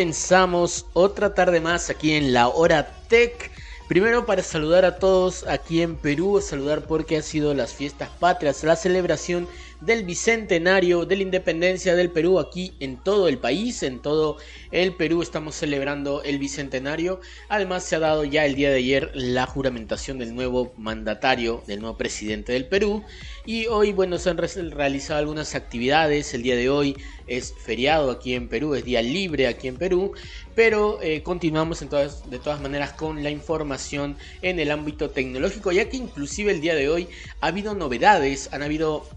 comenzamos otra tarde más aquí en la hora tech. Primero para saludar a todos aquí en Perú, saludar porque han sido las fiestas patrias, la celebración del bicentenario de la independencia del Perú aquí en todo el país, en todo el Perú estamos celebrando el bicentenario. Además se ha dado ya el día de ayer la juramentación del nuevo mandatario, del nuevo presidente del Perú. Y hoy, bueno, se han realizado algunas actividades. El día de hoy es feriado aquí en Perú, es día libre aquí en Perú. Pero eh, continuamos entonces, de todas maneras con la información en el ámbito tecnológico, ya que inclusive el día de hoy ha habido novedades, han habido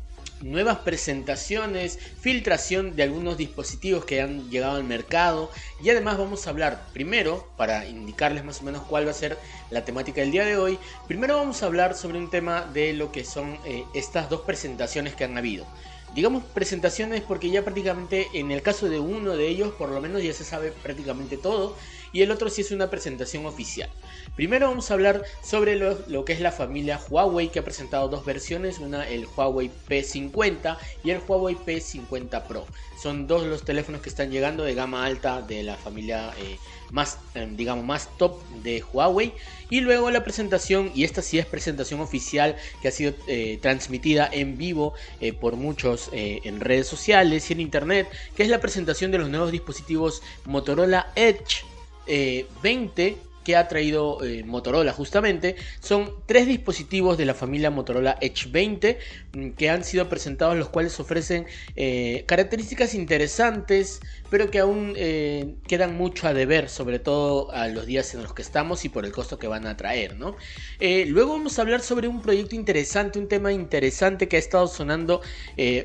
nuevas presentaciones, filtración de algunos dispositivos que han llegado al mercado y además vamos a hablar primero, para indicarles más o menos cuál va a ser la temática del día de hoy, primero vamos a hablar sobre un tema de lo que son eh, estas dos presentaciones que han habido. Digamos presentaciones porque ya prácticamente en el caso de uno de ellos por lo menos ya se sabe prácticamente todo y el otro sí es una presentación oficial. Primero vamos a hablar sobre lo, que es la familia Huawei que ha presentado dos versiones, una el Huawei P50 y el Huawei P50 Pro. Son dos los teléfonos que están llegando de gama alta de la familia eh, más, eh, digamos, más top de Huawei. Y luego la presentación, y esta sí es presentación oficial que ha sido eh, transmitida en vivo por muchos en redes sociales y en internet, que es la presentación de los nuevos dispositivos Motorola Edge 20 que ha traído eh, Motorola justamente. Son tres dispositivos de la familia Motorola Edge 20 mm, que han sido presentados, los cuales ofrecen eh, características interesantes, pero que aún eh, quedan mucho a deber, sobre todo a los días en los que estamos y por el costo que van a traer. ¿no? luego vamos a hablar sobre un proyecto interesante, un tema interesante que ha estado sonando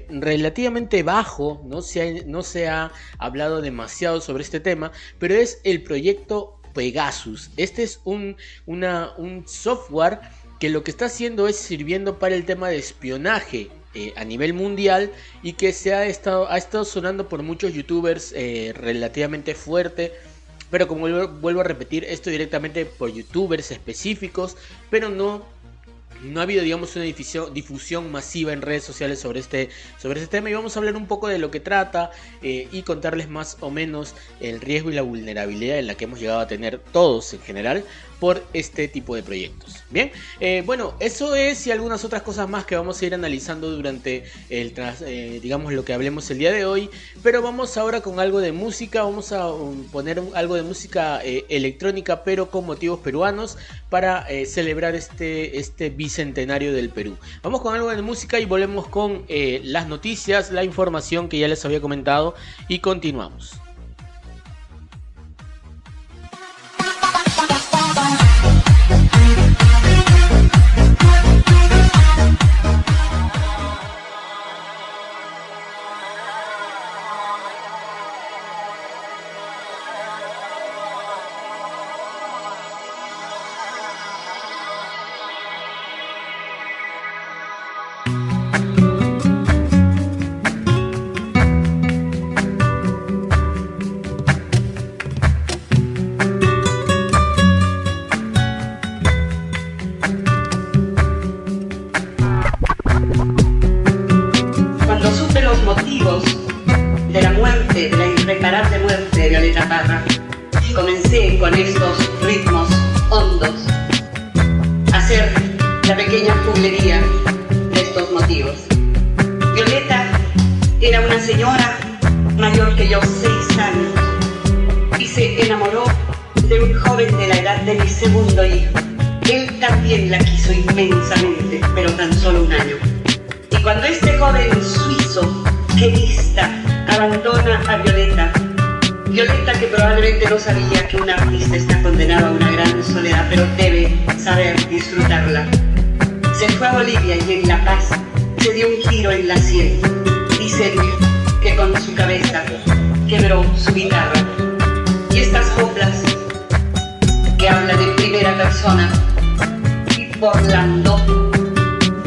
relativamente bajo, ¿no? Se no se ha hablado demasiado sobre este tema, pero es el proyecto Pegasus. Este es un, un software que lo que está haciendo es sirviendo para el tema de espionaje eh, a nivel mundial y que se ha estado, ha estado sonando por muchos youtubers eh, relativamente fuerte. Pero como vuelvo a repetir, esto directamente por youtubers específicos, pero no no ha habido, digamos, una difusión, masiva en redes sociales sobre este, sobre este tema y vamos a hablar un poco de lo que trata eh, y contarles más o menos el riesgo y la vulnerabilidad en la que hemos llegado a tener todos en general por este tipo de proyectos. Bien, eh, bueno, eso es y algunas otras cosas más que vamos a ir analizando durante el, eh, digamos, lo que hablemos el día de hoy. Pero vamos ahora con algo de música, vamos a um, poner algo de música eh, electrónica, pero con motivos peruanos para celebrar este, este bicentenario del Perú. Vamos con algo de música y volvemos con las noticias, la información que ya les había comentado y continuamos.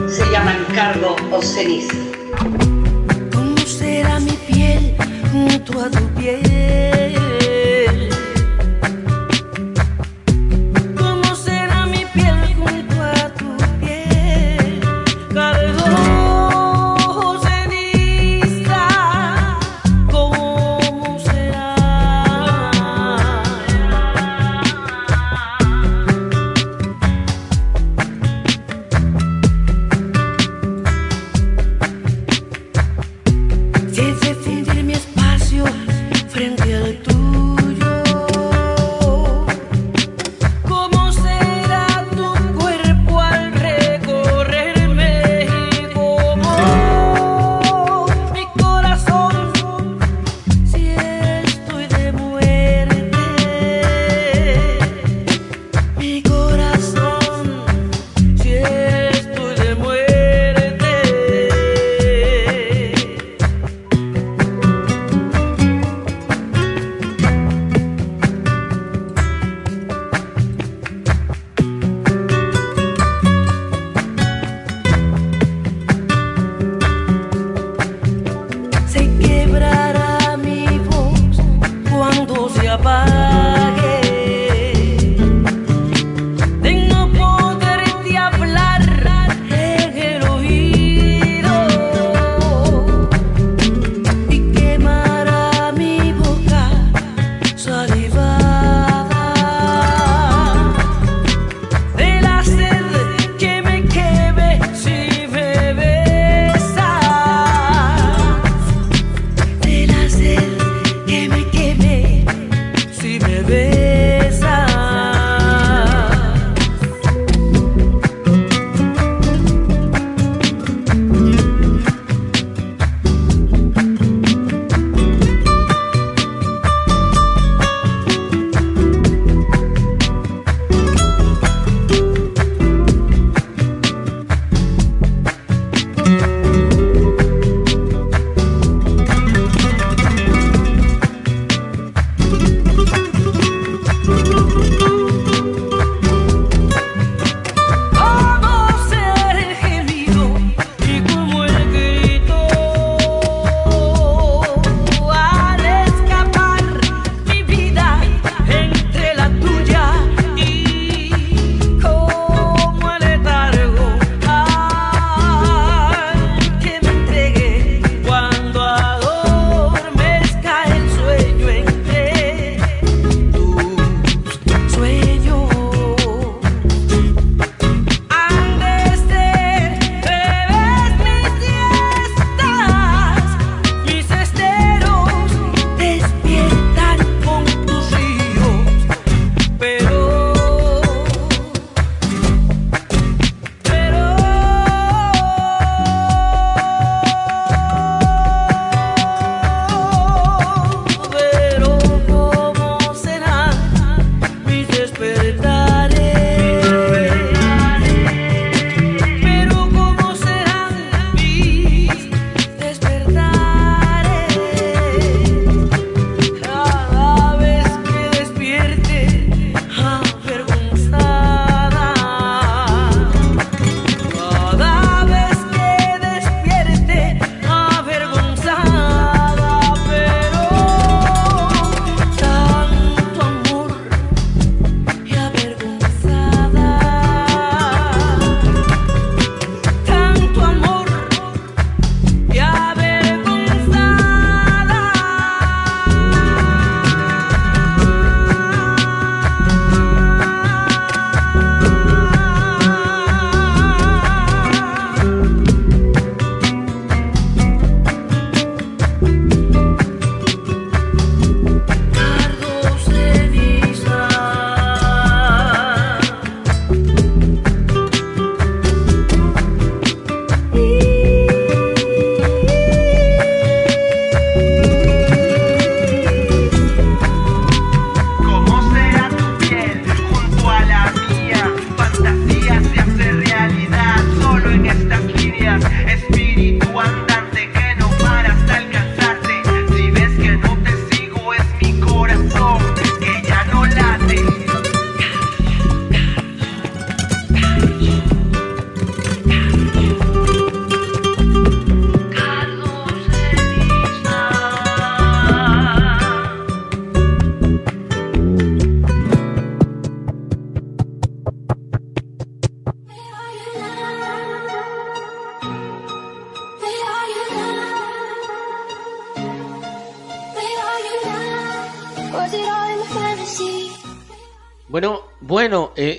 se llaman cargo o ceniza. ¿Cómo será mi piel junto a tu piel?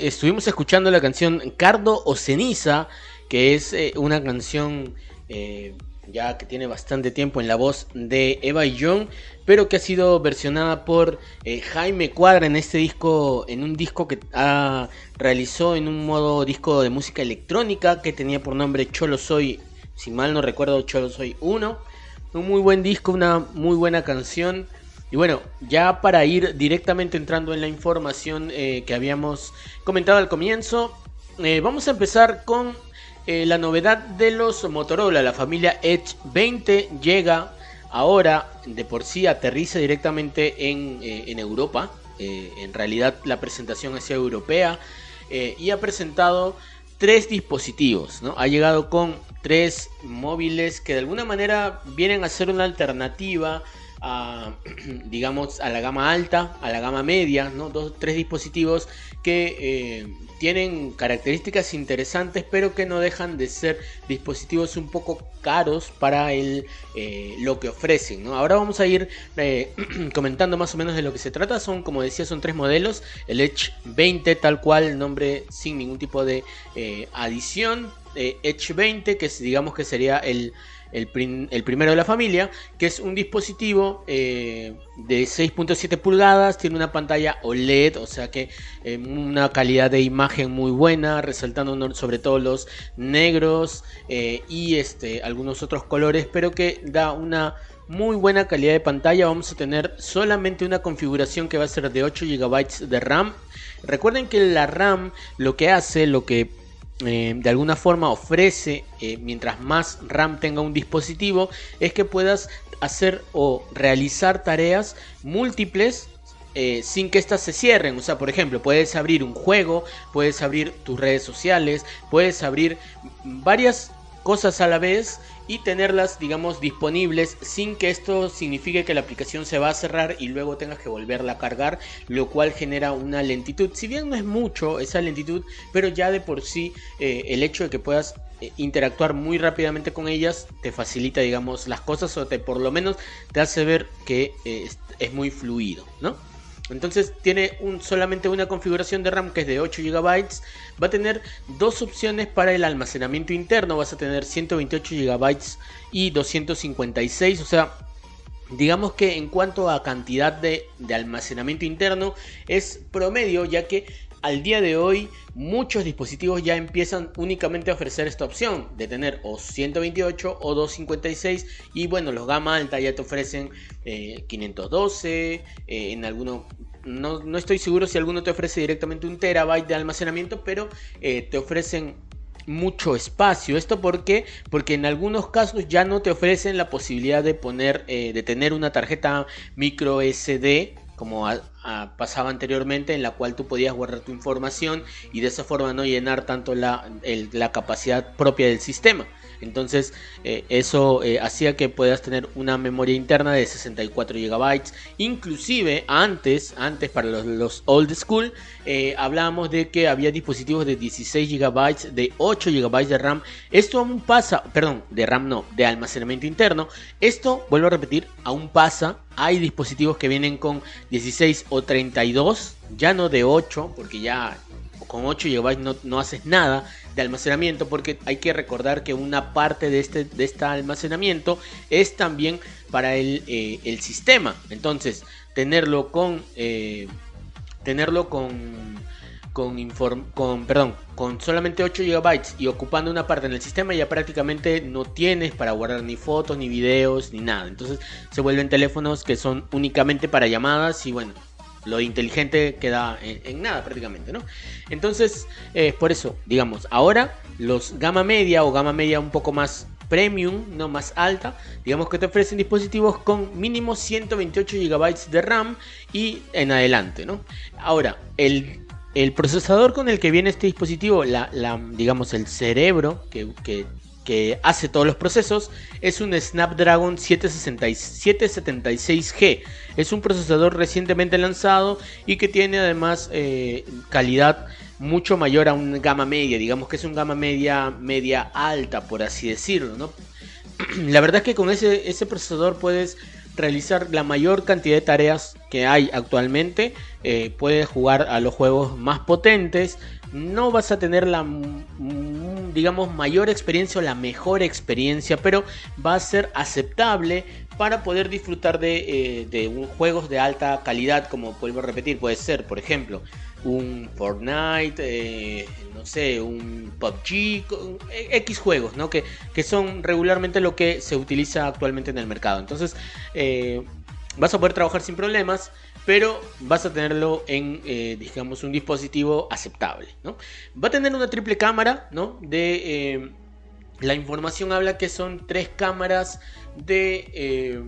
Estuvimos escuchando la canción Cardo o Ceniza, que es eh, una canción eh, ya que tiene bastante tiempo en la voz de Eva y John, pero que ha sido versionada por eh, Jaime Cuadra en este disco, en un disco que ha, realizó en un modo disco de música electrónica que tenía por nombre Cholo Soy, si mal no recuerdo, Cholo Soy 1. Un muy buen disco, una muy buena canción. Y bueno, ya para ir directamente entrando en la información eh, que habíamos comentado al comienzo, eh, vamos a empezar con eh, la novedad de los Motorola. La familia Edge 20 llega ahora, de por sí aterriza directamente en, en Europa. en realidad la presentación sido europea y ha presentado tres dispositivos. ¿no? Ha llegado con tres móviles que de alguna manera vienen a ser una alternativa digamos, a la gama alta, a la gama media, ¿no? Dos, tres dispositivos que eh, tienen características interesantes, pero que no dejan de ser dispositivos un poco caros para el, eh, lo que ofrecen. Ahora vamos a ir eh, comentando más o menos de lo que se trata. Son, como decía, son tres modelos. El Edge 20, tal cual, nombre sin ningún tipo de adición. Edge 20, que digamos que sería el el, primero de la familia, que es un dispositivo eh, de 6.7 pulgadas, tiene una pantalla OLED, o sea que eh, una calidad de imagen muy buena, resaltando sobre todo los negros eh, y este, algunos otros colores, pero que da una muy buena calidad de pantalla. Vamos a tener solamente una configuración que va a ser de 8 GB de RAM. Recuerden que la RAM lo que hace, lo que eh, de alguna forma ofrece, eh, mientras más RAM tenga un dispositivo, es que puedas hacer o realizar tareas múltiples eh, sin que éstas se cierren. O sea, por ejemplo, puedes abrir un juego, puedes abrir tus redes sociales, puedes abrir varias cosas a la vez y tenerlas, digamos, disponibles sin que esto signifique que la aplicación se va a cerrar y luego tengas que volverla a cargar, lo cual genera una lentitud. Si bien no es mucho esa lentitud, pero ya de por sí eh, el hecho de que puedas eh, interactuar muy rápidamente con ellas te facilita, digamos, las cosas o te por lo menos te hace ver que eh, es muy fluido, ¿no? Entonces tiene un, solamente una configuración de RAM que es de 8 GB. Va a tener dos opciones para el almacenamiento interno. Vas a tener 128 GB y 256. O sea, digamos que en cuanto a cantidad de, de almacenamiento interno es promedio ya que al día de hoy muchos dispositivos ya empiezan únicamente a ofrecer esta opción de tener o 128 o 256 y bueno los gama alta ya te ofrecen 512 eh, eh, en algunos no, estoy seguro si alguno te ofrece directamente un terabyte de almacenamiento pero eh, te ofrecen mucho espacio. ¿Esto por qué? Porque en algunos casos ya no te ofrecen la posibilidad de poner, de tener una tarjeta micro SD como pasaba anteriormente, en la cual tú podías guardar tu información y de esa forma no llenar tanto la, capacidad propia del sistema. Entonces eh, eso eh, hacía que puedas tener una memoria interna de 64 GB. Inclusive antes, antes para los, old school, eh, hablábamos de que había dispositivos de 16 GB, de 8 GB de RAM. Esto aún pasa, perdón, de RAM no, de almacenamiento interno. Esto, vuelvo a repetir, aún pasa. Hay dispositivos que vienen con 16 o 32, ya no de 8, porque ya con 8 GB no, no haces nada de almacenamiento porque hay que recordar que una parte de este, de este almacenamiento es también para el, eh, el sistema. Entonces, tenerlo con... Eh, tenerlo con con, con, perdón, con solamente 8 GB y ocupando una parte en el sistema ya prácticamente no tienes para guardar ni fotos, ni videos, ni nada. Entonces se vuelven teléfonos que son únicamente para llamadas y bueno, lo inteligente queda en, nada prácticamente, ¿no? Entonces, eh, por eso, digamos, ahora los gama media o gama media un poco más premium, no más alta, digamos que te ofrecen dispositivos con mínimo 128 GB de RAM y en adelante, ¿no? Ahora, el, el procesador con el que viene este dispositivo, la, la digamos el cerebro que, que que hace todos los procesos, es un Snapdragon 776G. Es un procesador recientemente lanzado y que tiene además eh, calidad mucho mayor a un gama media, digamos que es un gama media media alta, por así decirlo. ¿no? La verdad es que con ese, ese procesador puedes realizar la mayor cantidad de tareas que hay actualmente. Eh, puedes jugar a los juegos más potentes. No vas a tener la digamos, mayor experiencia o la mejor experiencia, pero va a ser aceptable para poder disfrutar de, eh, juegos de alta calidad, como vuelvo a repetir, puede ser, por ejemplo, un Fortnite, eh, no sé, un PUBG, eh, X juegos, ¿no? Que, que, son regularmente lo que se utiliza actualmente en el mercado. Entonces, vas a poder trabajar sin problemas pero vas a tenerlo en, eh, digamos, un dispositivo aceptable, ¿no? Va a tener una triple cámara, ¿no? De, eh, la información habla que son tres cámaras de, eh,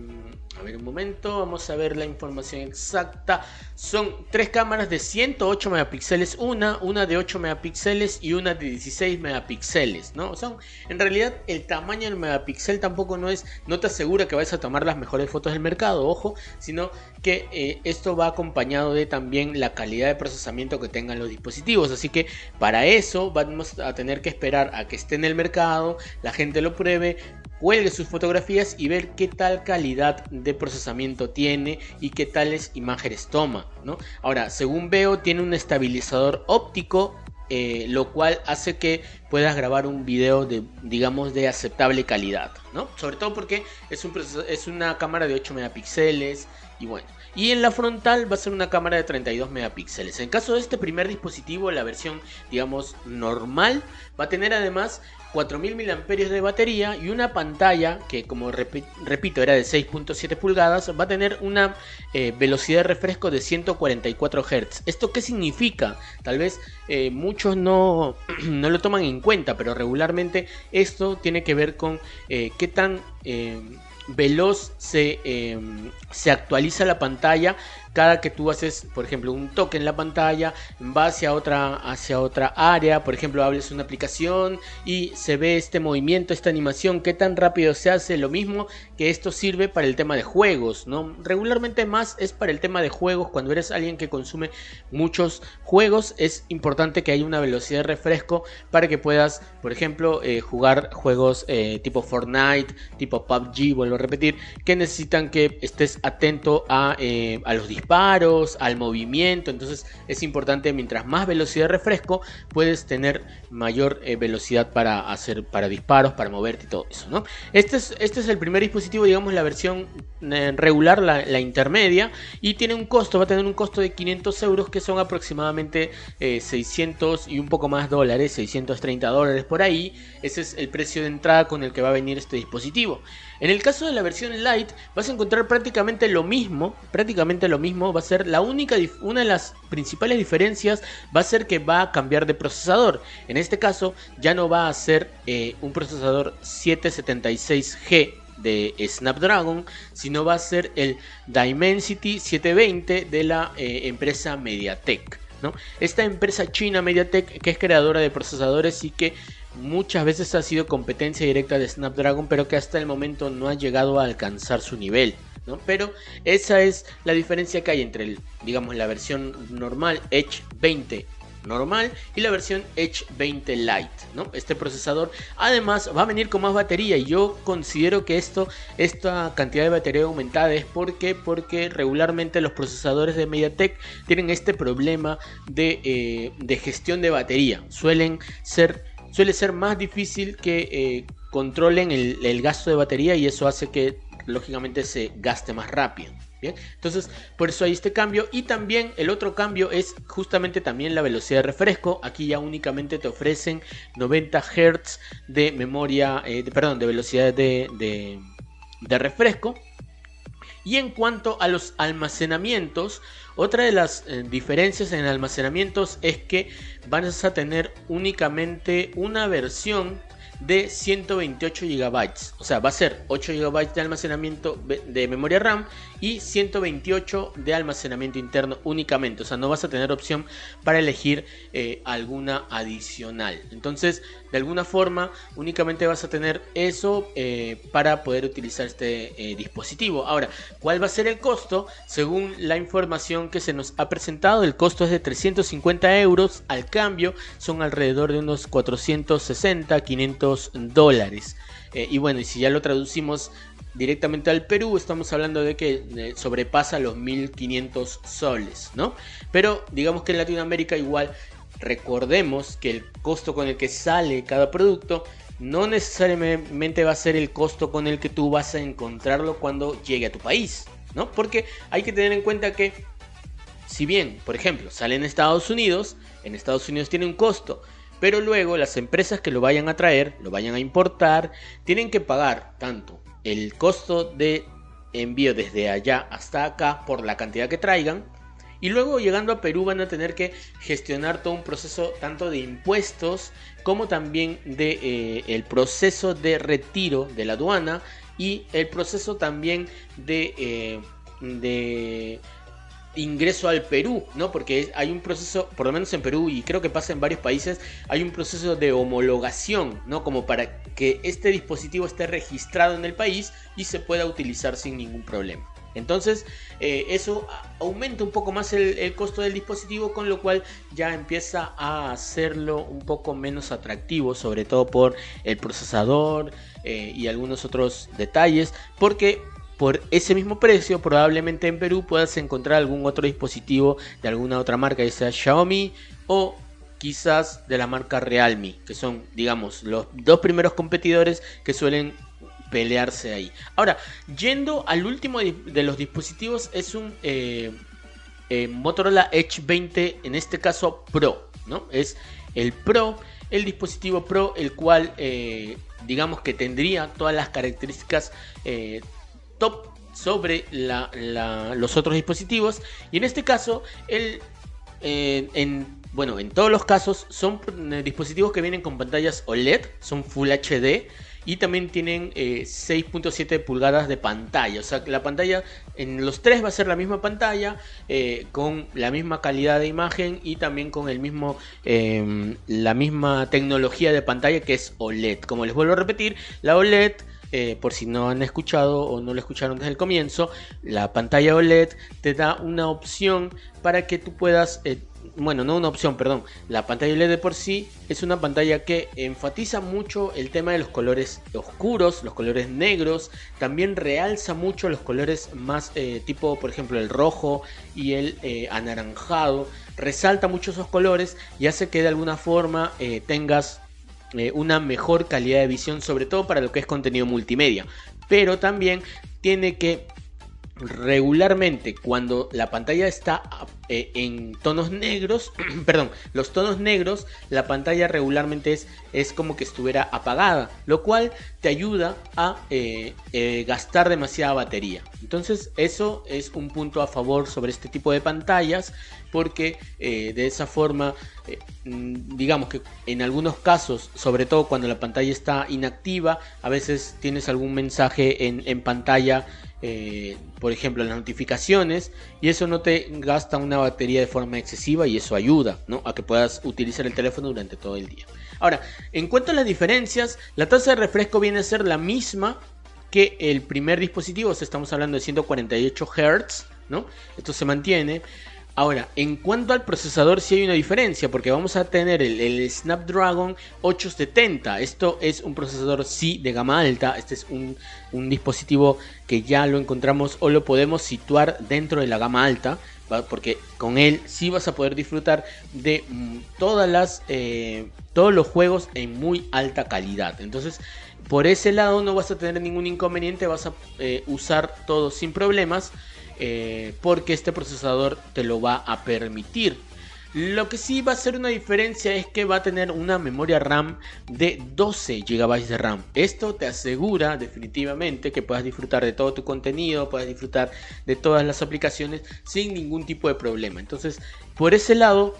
A ver un momento, vamos a ver la información exacta. Son tres cámaras de 108 megapíxeles, una, una de 8 megapíxeles y una de 16 megapíxeles, ¿no? Son, en realidad el tamaño del megapíxel tampoco no es, no te asegura que vas a tomar las mejores fotos del mercado, ojo, sino que eh, esto va acompañado de también la calidad de procesamiento que tengan los dispositivos. Así que para eso vamos a tener que esperar a que esté en el mercado, la gente lo pruebe, cuelgue sus fotografías y ver qué tal calidad de procesamiento tiene y qué tales imágenes toma. ¿no? Ahora, según veo, tiene un estabilizador óptico. Eh, lo cual hace que puedas grabar un video de digamos de aceptable calidad ¿no? sobre todo porque es, un es una cámara de 8 megapíxeles y bueno y en la frontal va a ser una cámara de 32 megapíxeles. En caso de este primer dispositivo, la versión digamos normal va a tener además 4000 mAh de batería y una pantalla que como repito era de 6.7 pulgadas va a tener una eh, velocidad de refresco de 144 Hz. ¿Esto qué significa? Tal vez eh, muchos no, no, lo toman en cuenta, pero regularmente esto tiene que ver con eh, qué tan veloz se, se actualiza la pantalla cada que tú haces, por ejemplo, un toque en la pantalla, va hacia otra, hacia otra área, por ejemplo, hables una aplicación y se ve este movimiento, esta animación, qué tan rápido se hace, lo mismo que esto sirve para el tema de juegos, ¿no? Regularmente más es para el tema de juegos, cuando eres alguien que consume muchos juegos, es importante que haya una velocidad de refresco para que puedas, por ejemplo, eh, jugar juegos eh, tipo Fortnite, tipo PUBG, vuelvo a repetir, que necesitan que estés atento a, eh, a los dispositivos disparos, al movimiento. Entonces es importante, mientras más velocidad de refresco, puedes tener mayor eh, velocidad para hacer para disparos, para moverte y todo eso. ¿no? Este, es, este es el primer dispositivo, digamos, la versión eh, regular, la, intermedia, y tiene un costo, va a tener un costo de 500 euros, que son aproximadamente 600 eh, y un poco más dólares, 630 dólares por ahí. Ese es el precio de entrada con el que va a venir este dispositivo. En el caso de la versión Lite vas a encontrar prácticamente lo mismo, prácticamente lo mismo, va a ser la única, una de las principales diferencias va a ser que va a cambiar de procesador. En este caso ya no va a ser eh, un procesador 776G de Snapdragon, sino va a ser el Dimensity 720 de la eh, empresa MediaTek. ¿no? Esta empresa china MediaTek que es creadora de procesadores y que muchas veces ha sido competencia directa de Snapdragon, pero que hasta el momento no ha llegado a alcanzar su nivel. ¿no? Pero esa es la diferencia que hay entre, digamos, la versión normal Edge 20 normal y la versión Edge 20 Lite, ¿no? Este procesador además va a venir con más batería y yo considero que esto, esta cantidad de batería aumentada es porque, porque regularmente los procesadores de MediaTek tienen este problema de, eh, de gestión de batería, suelen ser suele ser más difícil que eh, controlen el, gasto de batería y eso hace que lógicamente se gaste más rápido. ¿bien? Entonces, por eso hay este cambio. Y también el otro cambio es justamente también la velocidad de refresco. Aquí ya únicamente te ofrecen 90 Hz de memoria, eh, perdón, de velocidad de, de refresco. Y en cuanto a los almacenamientos, otra de las eh, diferencias en almacenamientos es que vas a tener únicamente una versión de 128 GB. O sea, va a ser 8 GB de almacenamiento de memoria RAM y 128 de almacenamiento interno únicamente. O sea, no vas a tener opción para elegir eh, alguna adicional. Entonces, de alguna forma, únicamente vas a tener eso eh, para poder utilizar este eh, dispositivo. Ahora, ¿cuál va a ser el costo? Según la información que se nos ha presentado, el costo es de 350 euros. Al cambio, son alrededor de unos 460, 500 dólares. y bueno, y si ya lo traducimos directamente al Perú, estamos hablando de que eh, sobrepasa los 1500 soles, ¿no? Pero digamos que en Latinoamérica igual recordemos que el costo con el que sale cada producto no necesariamente va a ser el costo con el que tú vas a encontrarlo cuando llegue a tu país, ¿no? Porque hay que tener en cuenta que si bien, por ejemplo, sale en Estados Unidos, en Estados Unidos tiene un costo, pero luego las empresas que lo vayan a traer, lo vayan a importar, tienen que pagar tanto el costo de envío desde allá hasta acá por la cantidad que traigan. Y luego llegando a Perú van a tener que gestionar todo un proceso tanto de impuestos como también de eh, el proceso de retiro de la aduana y el proceso también de, eh, de ingreso al Perú, ¿no? Porque hay un proceso, por lo menos en Perú y creo que pasa en varios países, hay un proceso de homologación, ¿no? Como para que este dispositivo esté registrado en el país y se pueda utilizar sin ningún problema. Entonces, eh, eso aumenta un poco más el, costo del dispositivo, con lo cual ya empieza a hacerlo un poco menos atractivo, sobre todo por el procesador eh, y algunos otros detalles, porque por ese mismo precio probablemente en Perú puedas encontrar algún otro dispositivo de alguna otra marca, ya sea Xiaomi o quizás de la marca Realme, que son, digamos, los dos primeros competidores que suelen pelearse ahí. Ahora, yendo al último de los dispositivos, es un eh, eh, Motorola Edge 20, en este caso Pro, ¿no? Es el Pro, el dispositivo Pro, el cual, eh, digamos que tendría todas las características top sobre los otros dispositivos. Y en este caso, el, en, bueno, en todos los casos son dispositivos que vienen con pantallas OLED, son Full HD y también tienen 6.7 eh, pulgadas de pantalla. O sea, la pantalla en los tres va a ser la misma pantalla, eh, con la misma calidad de imagen y también con el mismo, em, la misma tecnología de pantalla que es OLED. Como les vuelvo a repetir, la OLED eh, por si no han escuchado o no lo escucharon desde el comienzo, la pantalla OLED te da una opción para que tú puedas bueno, no una opción, perdón. La pantalla LED de por sí es una pantalla que enfatiza mucho el tema de los colores oscuros, los colores negros. También realza mucho los colores más eh, tipo, por ejemplo, el rojo y el eh, anaranjado. Resalta mucho esos colores y hace que de alguna forma eh, una mejor calidad de visión, sobre todo para lo que es contenido multimedia. Pero también tiene que regularmente cuando la pantalla está eh, en tonos negros, perdón, los tonos negros, la pantalla regularmente es, es como que estuviera apagada, lo cual te ayuda a eh, eh, gastar demasiada batería. Entonces eso es un punto a favor sobre este tipo de pantallas porque de esa forma, mm, digamos que en algunos casos, sobre todo cuando la pantalla está inactiva, a veces tienes algún mensaje en, en pantalla eh, por ejemplo, las notificaciones, y eso no te gasta una batería de forma excesiva y eso ayuda a que puedas utilizar el teléfono durante todo el día. Ahora, en cuanto a las diferencias, la tasa de refresco viene a ser la misma que el primer dispositivo, estamos hablando de 148 Hz, ¿no? Esto se mantiene. Ahora, en cuanto al procesador, sí hay una diferencia, porque vamos a tener el, Snapdragon 870. Esto es un procesador sí de gama alta. Este es un, dispositivo que ya lo encontramos o lo podemos situar dentro de la gama alta, porque con él sí vas a poder disfrutar de mm, todas las, eh, todos los juegos en muy alta calidad. Entonces, por ese lado no vas a tener ningún inconveniente, vas a eh, usar todo sin problemas. Eh, porque este procesador te lo va a permitir. Lo que sí va a ser una diferencia es que va a tener una memoria RAM de 12 GB de RAM. Esto te asegura definitivamente que puedas disfrutar de todo tu contenido, puedas disfrutar de todas las aplicaciones sin ningún tipo de problema. Entonces, por ese lado,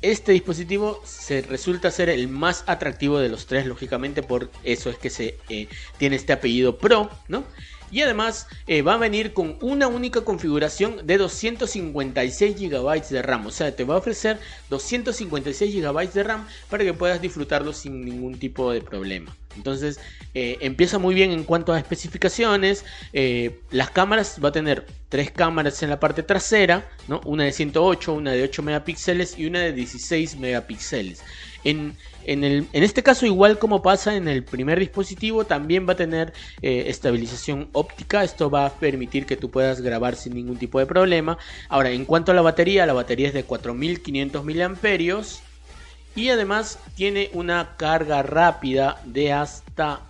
este dispositivo se resulta ser el más atractivo de los tres, lógicamente, por eso es que se eh, tiene este apellido Pro, ¿no? Y además eh, va a venir con una única configuración de 256 GB de RAM. O sea, te va a ofrecer 256 GB de RAM para que puedas disfrutarlo sin ningún tipo de problema. Entonces eh, empieza muy bien en cuanto a especificaciones. Eh, las cámaras va a tener tres cámaras en la parte trasera, ¿no? una de 108, una de 8 megapíxeles y una de 16 megapíxeles. En, en, este caso, igual como pasa en el primer dispositivo, también va a tener eh, estabilización óptica. Esto va a permitir que tú puedas grabar sin ningún tipo de problema. Ahora, en cuanto a la batería, la batería es de 4500 mAh. Y además tiene una carga rápida de hasta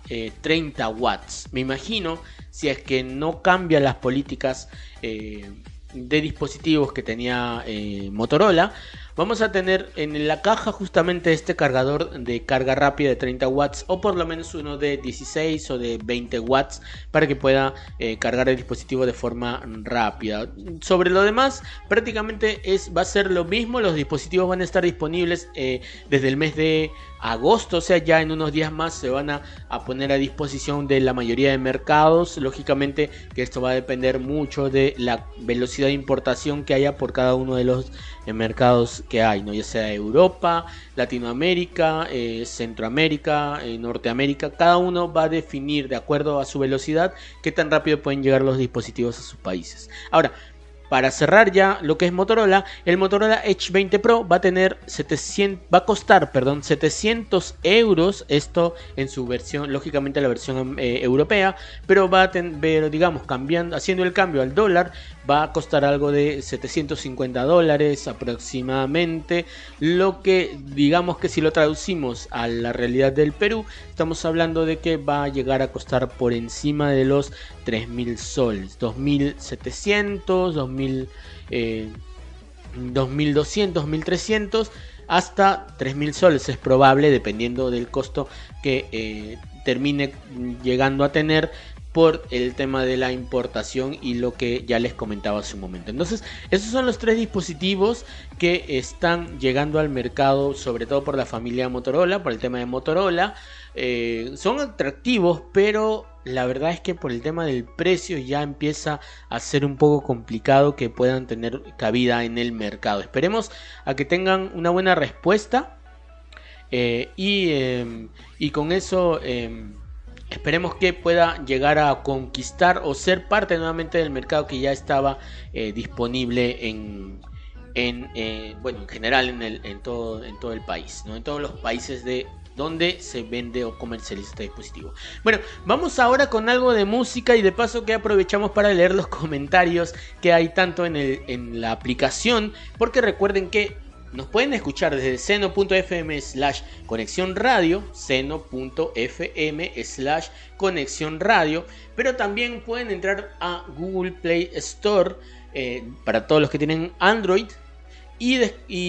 30 eh, watts. Me imagino, si es que no cambia las políticas eh, de dispositivos que tenía Motorola, vamos a tener en la caja justamente este cargador de carga rápida de 30 watts o por lo menos uno de 16 o de 20 watts para que pueda eh, cargar el dispositivo de forma rápida. Sobre lo demás, prácticamente es, va a ser lo mismo, los dispositivos van a estar disponibles eh, desde el mes de agosto, o sea, ya en unos días más se van a, poner a disposición de la mayoría de mercados. Lógicamente que esto va a depender mucho de la velocidad de importación que haya por cada uno de los eh, mercados que hay, ¿no? ya sea Europa, Latinoamérica, eh, Centroamérica, eh, Norteamérica. Cada uno va a definir de acuerdo a su velocidad qué tan rápido pueden llegar los dispositivos a sus países. Ahora, para cerrar ya lo que es Motorola, el Motorola Edge 20 Pro va a tener 700, va a costar, perdón, 700 euros, esto en su versión, lógicamente la versión eh, europea, pero va a tener, digamos, cambiando, haciendo el cambio al dólar, va a costar algo de 750 dólares aproximadamente, lo que digamos que si lo traducimos a la realidad del Perú, estamos hablando de que va a llegar a costar por encima de los 3.000 soles, 2.700, 2.000, eh, 2.200, 2.300 hasta 3.000 soles. Es probable dependiendo del costo que eh, termine llegando a tener por el tema de la importación y lo que ya les comentaba hace un momento. Entonces, esos son los tres dispositivos que están llegando al mercado, sobre todo por la familia Motorola, por el tema de Motorola. Eh, son atractivos, pero la verdad es que por el tema del precio ya empieza a ser un poco complicado que puedan tener cabida en el mercado. Esperemos a que tengan una buena respuesta eh, em, y, con eso em, esperemos que pueda llegar a conquistar o ser parte nuevamente del mercado que ya estaba eh, disponible en, en bueno en general en, el, en, todo, en todo el país, ¿no? en todos los países de donde se vende o comercializa este dispositivo. Bueno, vamos ahora con algo de música y de paso que aprovechamos para leer los comentarios que hay tanto en, el, en la aplicación, porque recuerden que nos pueden escuchar desde seno.fm slash conexión radio, seno.fm slash conexión radio, pero también pueden entrar a Google Play Store eh, para todos los que tienen Android y,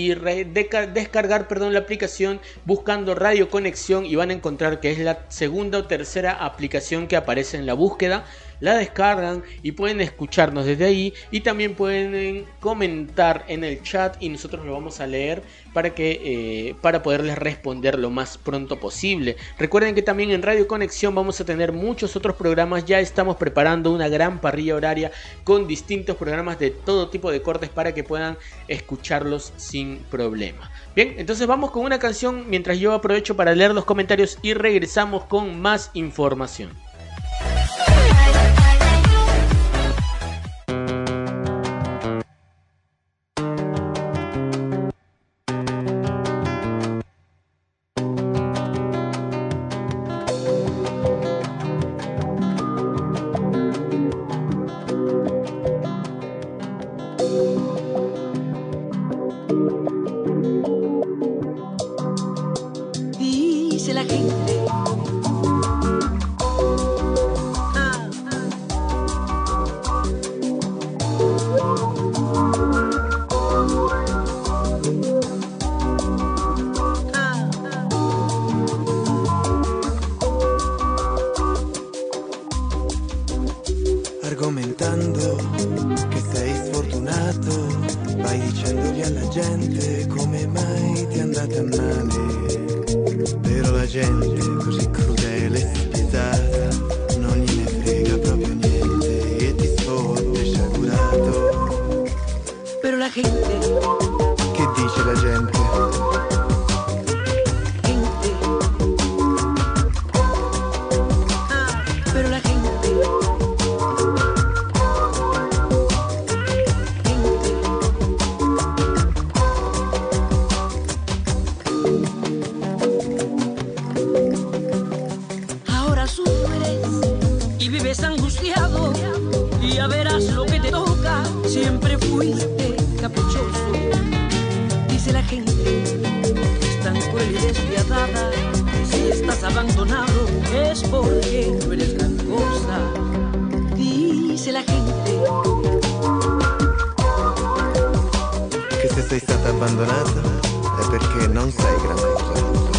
descargar perdón, la aplicación buscando Radio Conexión y van a encontrar que es la segunda o tercera aplicación que aparece en la búsqueda la descargan y pueden escucharnos desde ahí y también pueden comentar en el chat y nosotros lo vamos a leer para que eh, para poderles responder lo más pronto posible. Recuerden que también en Radio Conexión vamos a tener muchos otros programas, ya estamos preparando una gran parrilla horaria con distintos programas de todo tipo de cortes para que puedan escucharlos sin problema. Bien, entonces vamos con una canción mientras yo aprovecho para leer los comentarios y regresamos con más información. è perché non sei gran cosa.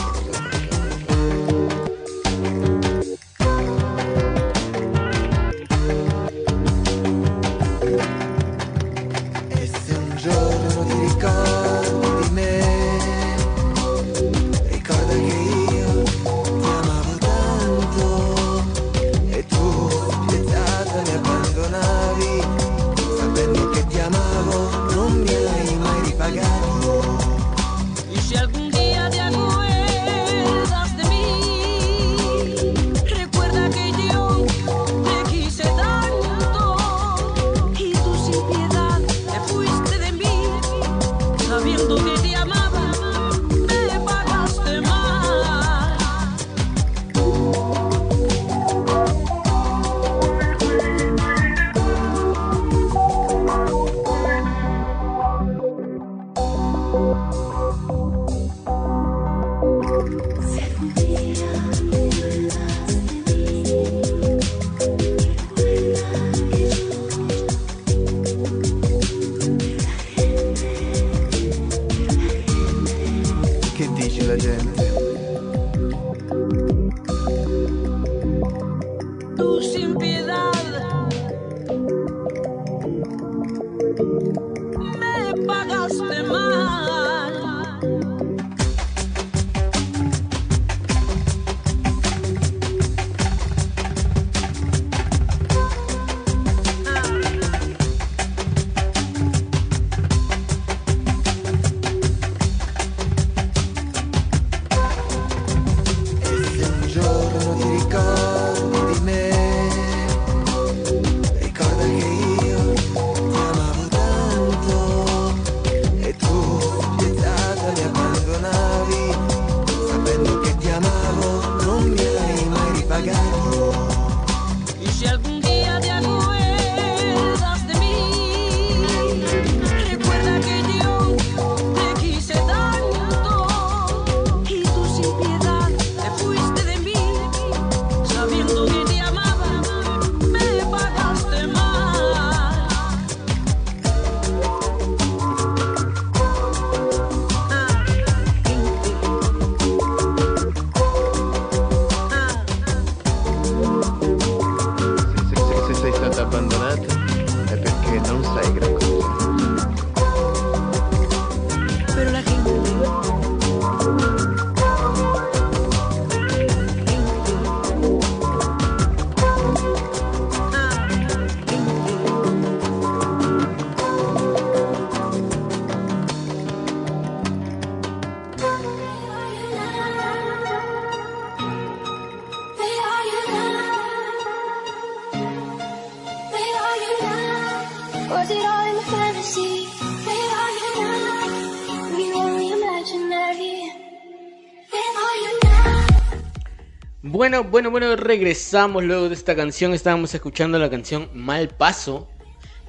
Bueno, bueno, bueno, regresamos luego de esta canción. Estábamos escuchando la canción Mal Paso,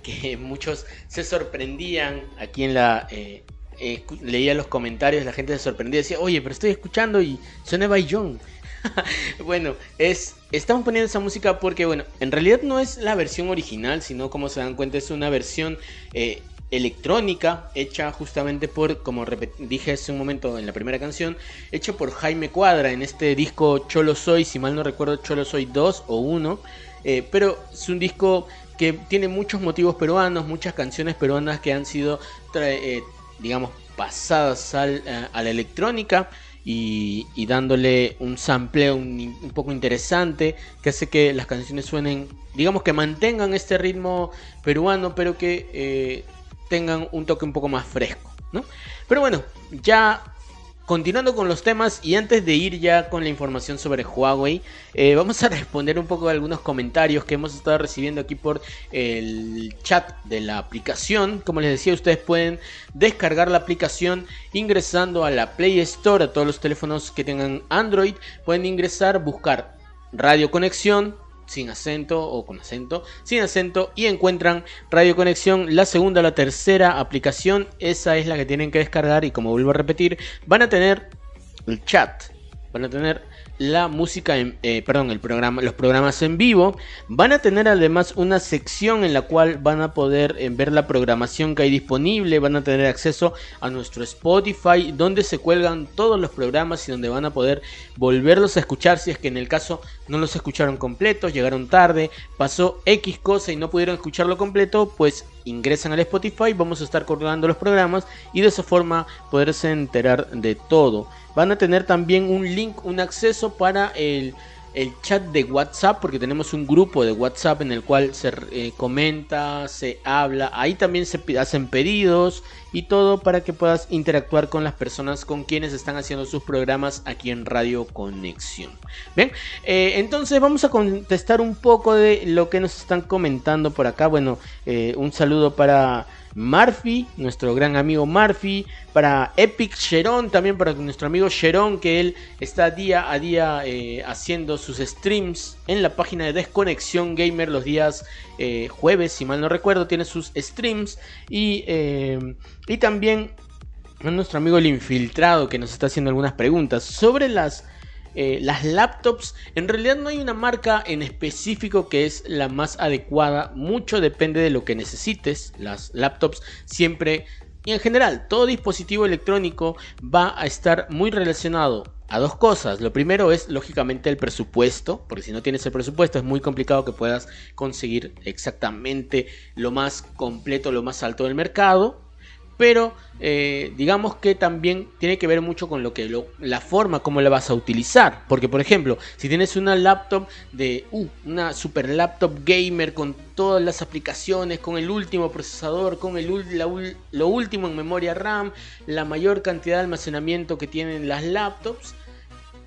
que muchos se sorprendían aquí en la... Eh, eh, leía los comentarios, la gente se sorprendía, decía, oye, pero estoy escuchando y suena John. bueno, es, estamos poniendo esa música porque, bueno, en realidad no es la versión original, sino como se dan cuenta es una versión eh, electrónica hecha justamente por, como dije hace un momento en la primera canción, hecha por Jaime Cuadra en este disco Cholo Soy, si mal no recuerdo Cholo Soy 2 o 1, eh, pero es un disco que tiene muchos motivos peruanos, muchas canciones peruanas que han sido, eh, digamos, pasadas al, eh, a la electrónica. Y, dándole un sampleo un, un, poco interesante que hace que las canciones suenen, digamos que mantengan este ritmo peruano, pero que tengan un toque un poco más fresco, ¿no? Pero bueno, ya continuando con los temas y antes de ir ya con la información sobre Huawei, eh, vamos a responder un poco a algunos comentarios que hemos estado recibiendo aquí por el chat de la aplicación. Como les decía, ustedes pueden descargar la aplicación ingresando a la Play Store a todos los teléfonos que tengan Android. Pueden ingresar, buscar Radio Conexión sin acento o con acento, sin acento y encuentran Radio Conexión, la segunda o la tercera aplicación, esa es la que tienen que descargar y como vuelvo a repetir, van a tener el chat, van a tener la música, en, eh, perdón, el programa, los programas en vivo. Van a tener además una sección en la cual van a poder eh, ver la programación que hay disponible, van a tener acceso a nuestro Spotify, donde se cuelgan todos los programas y donde van a poder volverlos a escuchar si es que en el caso no los escucharon completos, llegaron tarde, pasó X cosa y no pudieron escucharlo completo, pues ingresan al Spotify, vamos a estar colgando los programas y de esa forma poderse enterar de todo. Van a tener también un link, un acceso para el el chat de WhatsApp, porque tenemos un grupo de WhatsApp en el cual se eh, comenta, se habla, ahí también se hacen pedidos y todo para que puedas interactuar con las personas con quienes están haciendo sus programas aquí en Radio Conexión. Bien, eh, entonces vamos a contestar un poco de lo que nos están comentando por acá. Bueno, eh, un saludo para... Murphy, nuestro gran amigo Murphy, para Epic Sheron, también para nuestro amigo Sheron, que él está día a día eh, haciendo sus streams en la página de Desconexión Gamer los días eh, jueves, si mal no recuerdo, tiene sus streams. Y, eh, y también a nuestro amigo el infiltrado que nos está haciendo algunas preguntas sobre las eh, las laptops, en realidad no hay una marca en específico que es la más adecuada, mucho depende de lo que necesites. Las laptops siempre y en general todo dispositivo electrónico va a estar muy relacionado a dos cosas. Lo primero es lógicamente el presupuesto, porque si no tienes el presupuesto es muy complicado que puedas conseguir exactamente lo más completo, lo más alto del mercado pero eh, digamos que también tiene que ver mucho con lo que la forma como la vas a utilizar. Porque por ejemplo si tienes una laptop de uh, una super laptop gamer con todas las aplicaciones con el último procesador con el lo último en memoria RAM la mayor cantidad de almacenamiento que tienen las laptops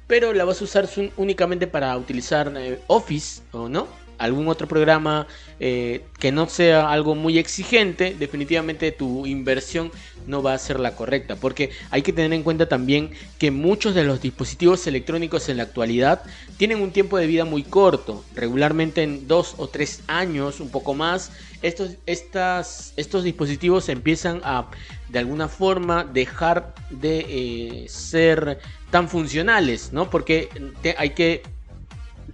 pero la vas a usar únicamente para utilizar eh, Office o no algún otro programa eh, que no sea algo muy exigente, definitivamente tu inversión no va a ser la correcta. Porque hay que tener en cuenta también que muchos de los dispositivos electrónicos en la actualidad tienen un tiempo de vida muy corto, regularmente en dos o tres años, un poco más. Estos, estas, estos dispositivos empiezan a de alguna forma dejar de eh, ser tan funcionales, ¿no? Porque hay que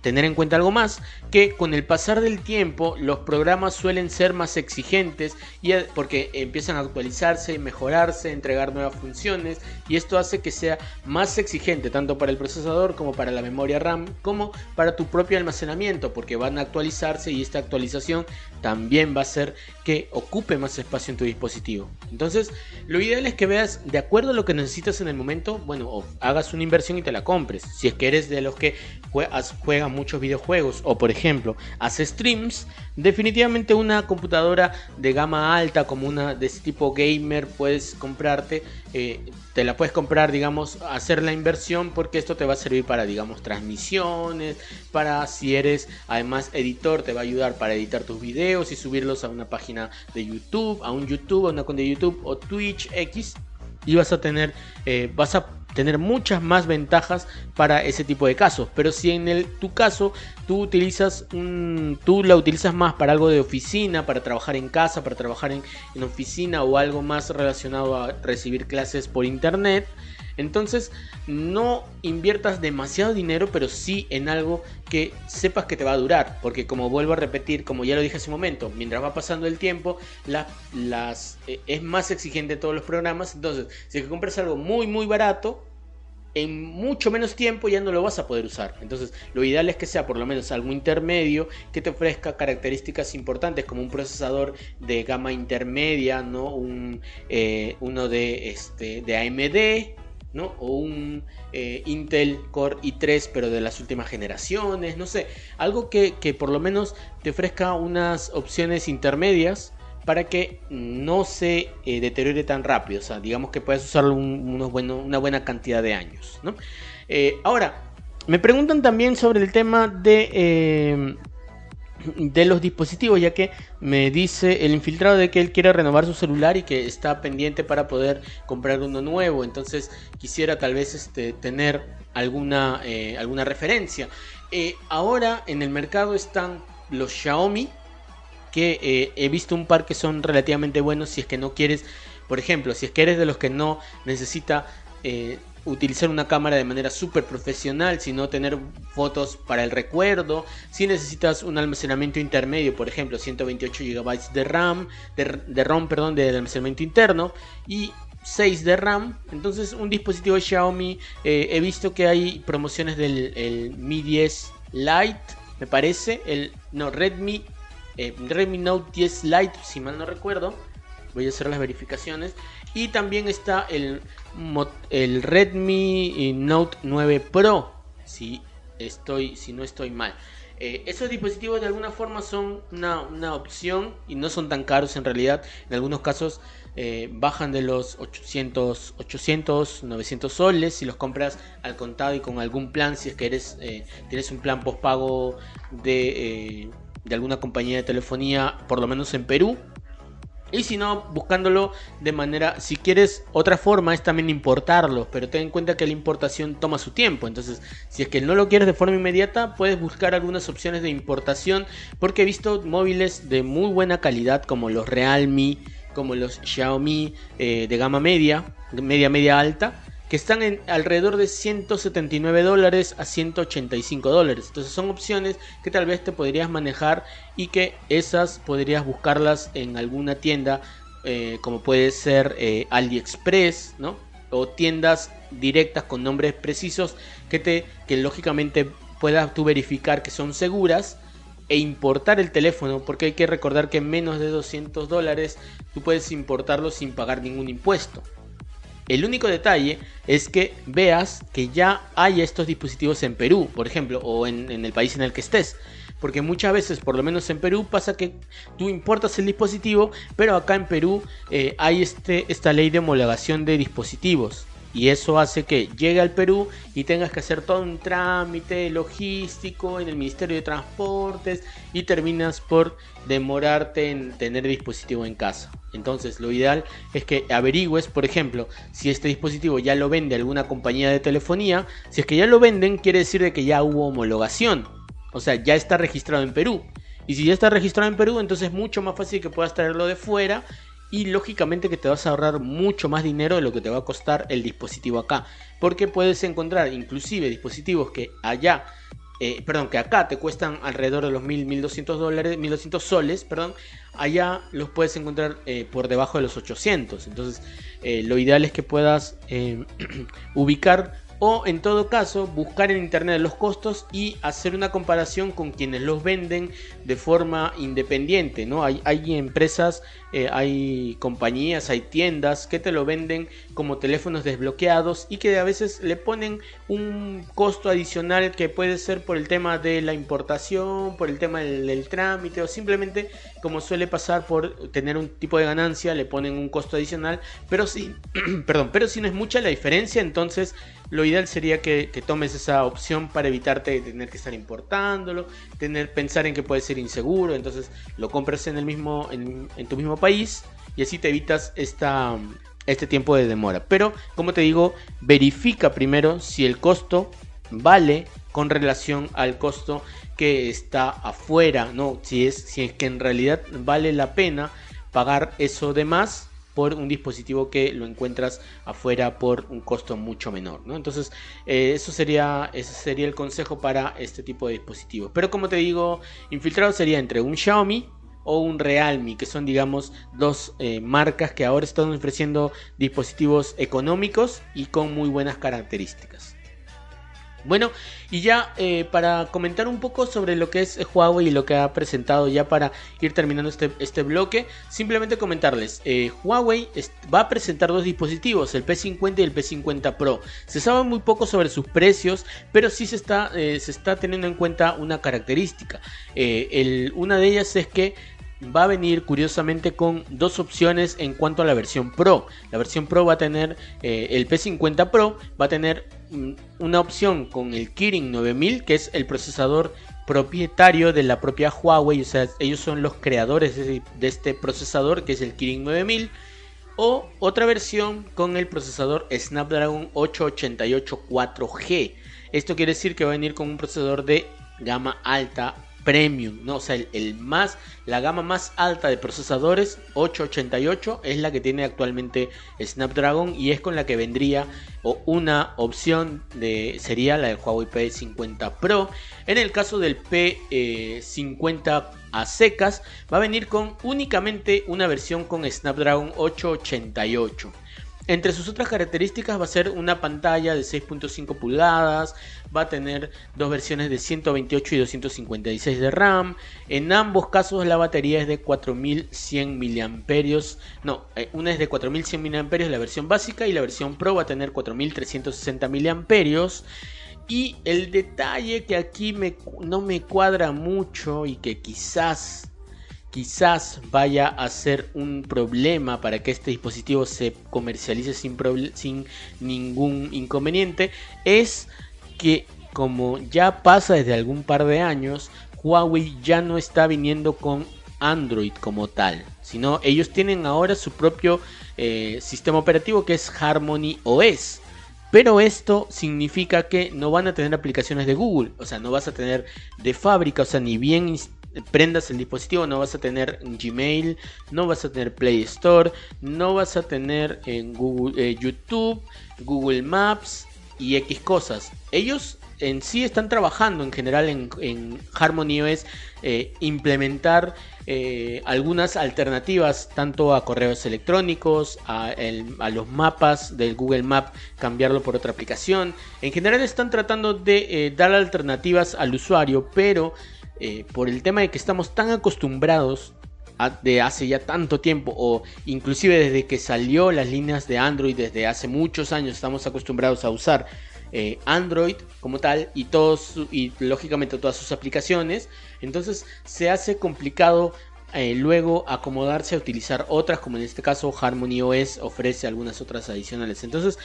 tener en cuenta algo más, que con el pasar del tiempo los programas suelen ser más exigentes y porque empiezan a actualizarse, mejorarse, entregar nuevas funciones y esto hace que sea más exigente tanto para el procesador como para la memoria RAM como para tu propio almacenamiento porque van a actualizarse y esta actualización también va a hacer que ocupe más espacio en tu dispositivo. Entonces, lo ideal es que veas de acuerdo a lo que necesitas en el momento, bueno, o hagas una inversión y te la compres. Si es que eres de los que juegan muchos videojuegos o por ejemplo hace streams, definitivamente una computadora de gama alta como una de tipo gamer puedes comprarte, eh, te la puedes comprar digamos, hacer la inversión porque esto te va a servir para digamos transmisiones, para si eres además editor te va a ayudar para editar tus videos y subirlos a una página de YouTube, a un YouTube, a una cuenta de YouTube o Twitch X y vas a tener, eh, vas a tener muchas más ventajas para ese tipo de casos. Pero si en el, tu caso tú utilizas un, tú la utilizas más para algo de oficina, para trabajar en casa, para trabajar en, en oficina o algo más relacionado a recibir clases por internet, entonces, no inviertas demasiado dinero, pero sí en algo que sepas que te va a durar. Porque como vuelvo a repetir, como ya lo dije hace un momento, mientras va pasando el tiempo, las, eh, es más exigente todos los programas. Entonces, si compras algo muy, muy barato, en mucho menos tiempo ya no lo vas a poder usar. Entonces, lo ideal es que sea por lo menos algo intermedio que te ofrezca características importantes como un procesador de gama intermedia, ¿no? Un, eh, uno de, este, de AMD O un eh, Intel Core i3, pero de las últimas generaciones, no sé, algo que, por lo menos te ofrezca unas opciones intermedias para que no se eh, deteriore tan rápido, o sea, digamos que puedes usarlo una buena cantidad de años, ¿no? Eh, ahora, me preguntan también sobre el tema de de los dispositivos, ya que me dice el infiltrado de que él quiere renovar su celular y que está pendiente para poder comprar uno nuevo. Entonces quisiera tal vez este, tener alguna, eh, alguna referencia. Eh, ahora en el mercado están los Xiaomi, que eh, he visto un par que son relativamente buenos si es que no quieres, por ejemplo, si es que eres de los que no necesita utilizar una cámara de manera súper profesional, sino tener fotos para el recuerdo. Si necesitas un almacenamiento intermedio, por ejemplo, 128 GB de RAM, de, ROM, perdón, de almacenamiento interno y 6 de RAM. Entonces, un dispositivo Xiaomi, eh, he visto que hay promociones del Mi 10 Lite, me parece, el no Redmi eh, Redmi Note 10 Lite, si mal no recuerdo. Voy a hacer las verificaciones. Y también está el, el Redmi Note 9 Pro. Si estoy, si no estoy mal. Eh, esos dispositivos de alguna forma son una, opción y no son tan caros en realidad. En algunos casos eh, bajan de los 800, 800, 900 soles si los compras al contado y con algún plan. Si es que eres, eh, tienes un plan postpago de, de alguna compañía de telefonía, por lo menos en Perú. Y si no, buscándolo de manera, si quieres, otra forma es también importarlo, pero ten en cuenta que la importación toma su tiempo. Entonces, si es que no lo quieres de forma inmediata, puedes buscar algunas opciones de importación, porque he visto móviles de muy buena calidad como los Realme, como los Xiaomi eh, de gama media, media media alta, que están en alrededor de 179 dólares a 185 dólares. Entonces son opciones que tal vez te podrías manejar y que esas podrías buscarlas en alguna tienda eh, como puede ser eh, AliExpress, ¿no? O tiendas directas con nombres precisos que te que lógicamente puedas tú verificar que son seguras e importar el teléfono porque hay que recordar que menos de 200 dólares tú puedes importarlo sin pagar ningún impuesto. El único detalle es que veas que ya hay estos dispositivos en Perú, por ejemplo, o en, el país en el que estés. Porque muchas veces, por lo menos en Perú, pasa que tú importas el dispositivo, pero acá en Perú eh, hay este, esta ley de homologación de dispositivos. Y eso hace que llegue al Perú y tengas que hacer todo un trámite logístico en el Ministerio de Transportes y terminas por demorarte en tener dispositivo en casa. Entonces lo ideal es que averigües, por ejemplo, si este dispositivo ya lo vende alguna compañía de telefonía. Si es que ya lo venden, quiere decir de que ya hubo homologación. O sea, ya está registrado en Perú. Y si ya está registrado en Perú, entonces es mucho más fácil que puedas traerlo de fuera y lógicamente que te vas a ahorrar mucho más dinero de lo que te va a costar el dispositivo acá. Porque puedes encontrar inclusive dispositivos que allá, eh, perdón, que acá te cuestan alrededor de los 1000, 1200 dólares, 1200 soles, perdón, allá los puedes encontrar eh, por debajo de los 800. Entonces, eh, lo ideal es que puedas ubicar o en todo caso buscar en internet los costos y hacer una comparación con quienes los venden de forma independiente, ¿no? Hay, hay empresas, eh, hay compañías, hay tiendas que te lo venden como teléfonos desbloqueados y que a veces le ponen un costo adicional que puede ser por el tema de la importación, por el tema del, trámite o simplemente como suele pasar por tener un tipo de ganancia le ponen un costo adicional, pero si, perdón, pero si no es mucha la diferencia, entonces lo ideal sería que, tomes esa opción para evitarte tener que estar importándolo, tener, pensar en que puede ser inseguro, entonces lo compras en, el mismo, en, tu mismo país y así te evitas esta, este tiempo de demora. Pero, como te digo, verifica primero si el costo vale con relación al costo que está afuera, ¿no? Si es, si es que en realidad vale la pena pagar eso de más por un dispositivo que lo encuentras afuera por un costo mucho menor. ¿no? Entonces, eh, eso sería, ese sería el consejo para este tipo de dispositivos. Pero como te digo, infiltrado sería entre un Xiaomi o un Realme, que son, digamos, dos eh, marcas que ahora están ofreciendo dispositivos económicos y con muy buenas características. Bueno, y ya eh, para comentar un poco sobre lo que es Huawei y lo que ha presentado ya para ir terminando este, este bloque, simplemente comentarles, eh, Huawei va a presentar dos dispositivos, el P50 y el P50 Pro. Se sabe muy poco sobre sus precios, pero sí se está, eh, se está teniendo en cuenta una característica. una de ellas es que va a venir curiosamente con dos opciones en cuanto a la versión Pro. La versión Pro va a tener, eh, el P50 Pro va a tener mm, una opción con el Kirin 9000, que es el procesador propietario de la propia Huawei, o sea, ellos son los creadores de, este procesador, que es el Kirin 9000. O otra versión con el procesador Snapdragon 888 4G. Esto quiere decir que va a venir con un procesador de gama alta premium, ¿no? O sea, el, más, la gama más alta de procesadores, 888, es la que tiene actualmente Snapdragon y es con la que vendría o una opción de sería la del Huawei P50 Pro. En el caso del P50 a secas, va a venir con únicamente una versión con Snapdragon 888. Entre sus otras características va a ser una pantalla de 6.5 pulgadas, va a tener dos versiones de 128 y 256 de RAM. En ambos casos la batería es de 4100 mAh. No, eh, una es de 4100 mAh la versión básica y la versión Pro va a tener 4360 mAh. Y el detalle que aquí me, no me cuadra mucho y que quizás quizás vaya a ser un problema para que este dispositivo se comercialice sin, ningún inconveniente es que como ya pasa desde algún par de años, Huawei ya no está viniendo con Android como tal, sino ellos tienen ahora su propio eh, sistema operativo que es Harmony OS. Pero esto significa que no van a tener aplicaciones de Google, o sea, no vas a tener de fábrica, o sea, ni bien prendas el dispositivo, no vas a tener Gmail, no vas a tener Play Store, no vas a tener en Google, eh, YouTube, Google Maps y X cosas. Ellos en sí están trabajando en general en, Harmony OS eh, implementar eh, algunas alternativas tanto a correos electrónicos, a, los mapas del Google Map, cambiarlo por otra aplicación. En general están tratando de eh, dar alternativas al usuario, pero por el tema de que estamos tan acostumbrados de hace ya tanto tiempo o inclusive desde que salió las líneas de Android desde hace muchos años estamos acostumbrados a usar eh, Android como tal y todos y lógicamente todas sus aplicaciones. Entonces se hace complicado eh, luego acomodarse a utilizar otras, como en este caso Harmony OS ofrece algunas otras adicionales. Entonces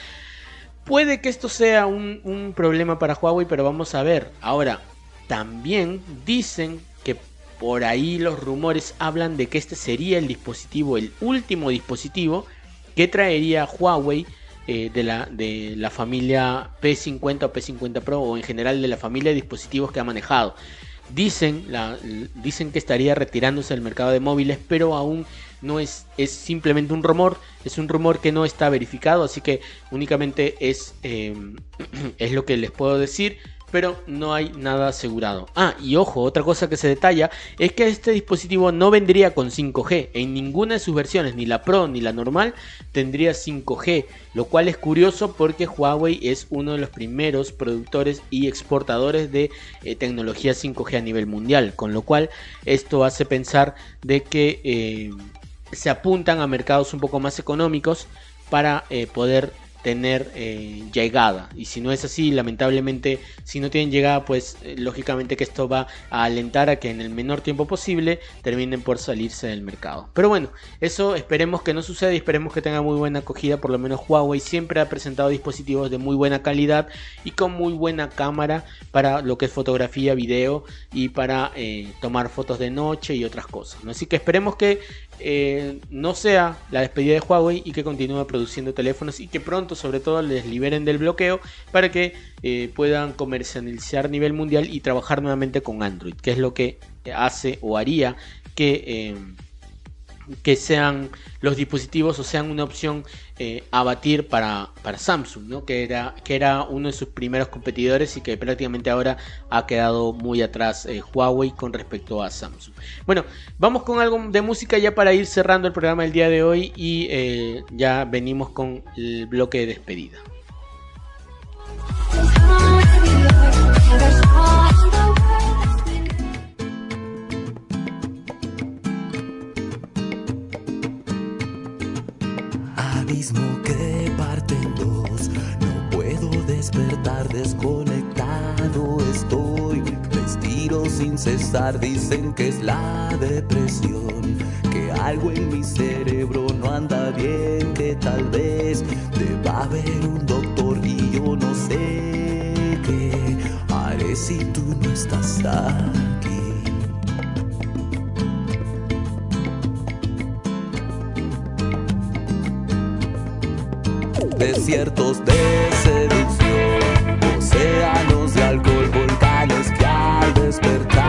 puede que esto sea un, un problema para Huawei, pero vamos a ver. Ahora, también dicen que por ahí los rumores hablan de que este sería el dispositivo, el último dispositivo que traería Huawei eh, de, la, de la familia P50 o P50 Pro o en general de la familia de dispositivos que ha manejado. Dicen, la, dicen que estaría retirándose del mercado de móviles, pero aún no es, es simplemente un rumor, es un rumor que no está verificado, así que únicamente es, eh, es lo que les puedo decir pero no hay nada asegurado. Ah, y ojo, otra cosa que se detalla es que este dispositivo no vendría con 5G. En ninguna de sus versiones, ni la Pro ni la normal, tendría 5G, lo cual es curioso porque Huawei es uno de los primeros productores y exportadores de eh, tecnología 5G a nivel mundial, con lo cual esto hace pensar de que eh, se apuntan a mercados un poco más económicos para eh, poder tener eh, llegada. Y si no es así lamentablemente si no tienen llegada pues eh, lógicamente que esto va a alentar a que en el menor tiempo posible terminen por salirse del mercado. Pero bueno eso esperemos que no suceda y esperemos que tenga muy buena acogida. Por lo menos Huawei siempre ha presentado dispositivos de muy buena calidad y con muy buena cámara para lo que es fotografía video y para eh, tomar fotos de noche y otras cosas así que esperemos que eh, no sea la despedida de Huawei y que continúe produciendo teléfonos y que pronto sobre todo les liberen del bloqueo para que eh, puedan comercializar a nivel mundial y trabajar nuevamente con Android, que es lo que hace o haría que eh, que sean los dispositivos o sean una opción eh, a batir para, para Samsung, ¿no? que, era, que era uno de sus primeros competidores y que prácticamente ahora ha quedado muy atrás eh, Huawei con respecto a Samsung. Bueno, vamos con algo de música ya para ir cerrando el programa del día de hoy y eh, ya venimos con el bloque de despedida. Que parte en dos. No puedo despertar desconectado. Estoy respiro sin cesar. Dicen que es la depresión. Que algo en mi cerebro no anda bien. Que tal vez deba haber un doctor y yo no sé qué haré si tú no estás aquí. Desiertos de seducción, océanos de alcohol, volcanes que al despertar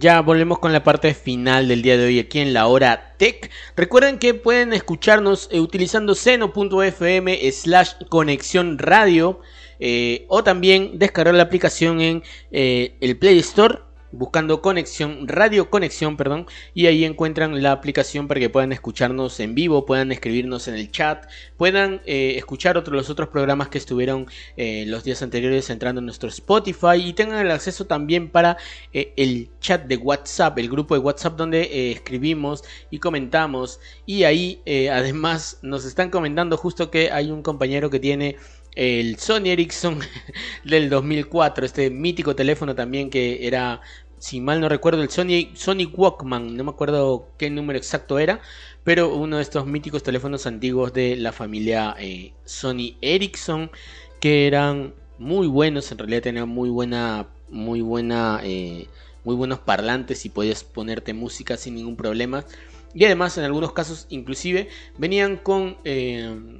ya volvemos con la parte final del día de hoy aquí en la hora tech. Recuerden que pueden escucharnos eh, utilizando seno.fm slash conexión radio eh, o también descargar la aplicación en eh, el Play Store buscando conexión, radio conexión, perdón, y ahí encuentran la aplicación para que puedan escucharnos en vivo, puedan escribirnos en el chat, puedan eh, escuchar otros, los otros programas que estuvieron eh, los días anteriores entrando en nuestro Spotify y tengan el acceso también para eh, el chat de WhatsApp, el grupo de WhatsApp donde escribimos y comentamos. Y ahí además nos están comentando justo que hay un compañero que tiene el Sony Ericsson del 2004, este mítico teléfono también que era, si mal no recuerdo, el Sony, Sony Walkman, no me acuerdo qué número exacto era, pero uno de estos míticos teléfonos antiguos de la familia eh, Sony Ericsson, que eran muy buenos, en realidad tenían muy buena, muy buena, eh, muy buenos parlantes y podías ponerte música sin ningún problema. Y además en algunos casos inclusive venían con... Eh,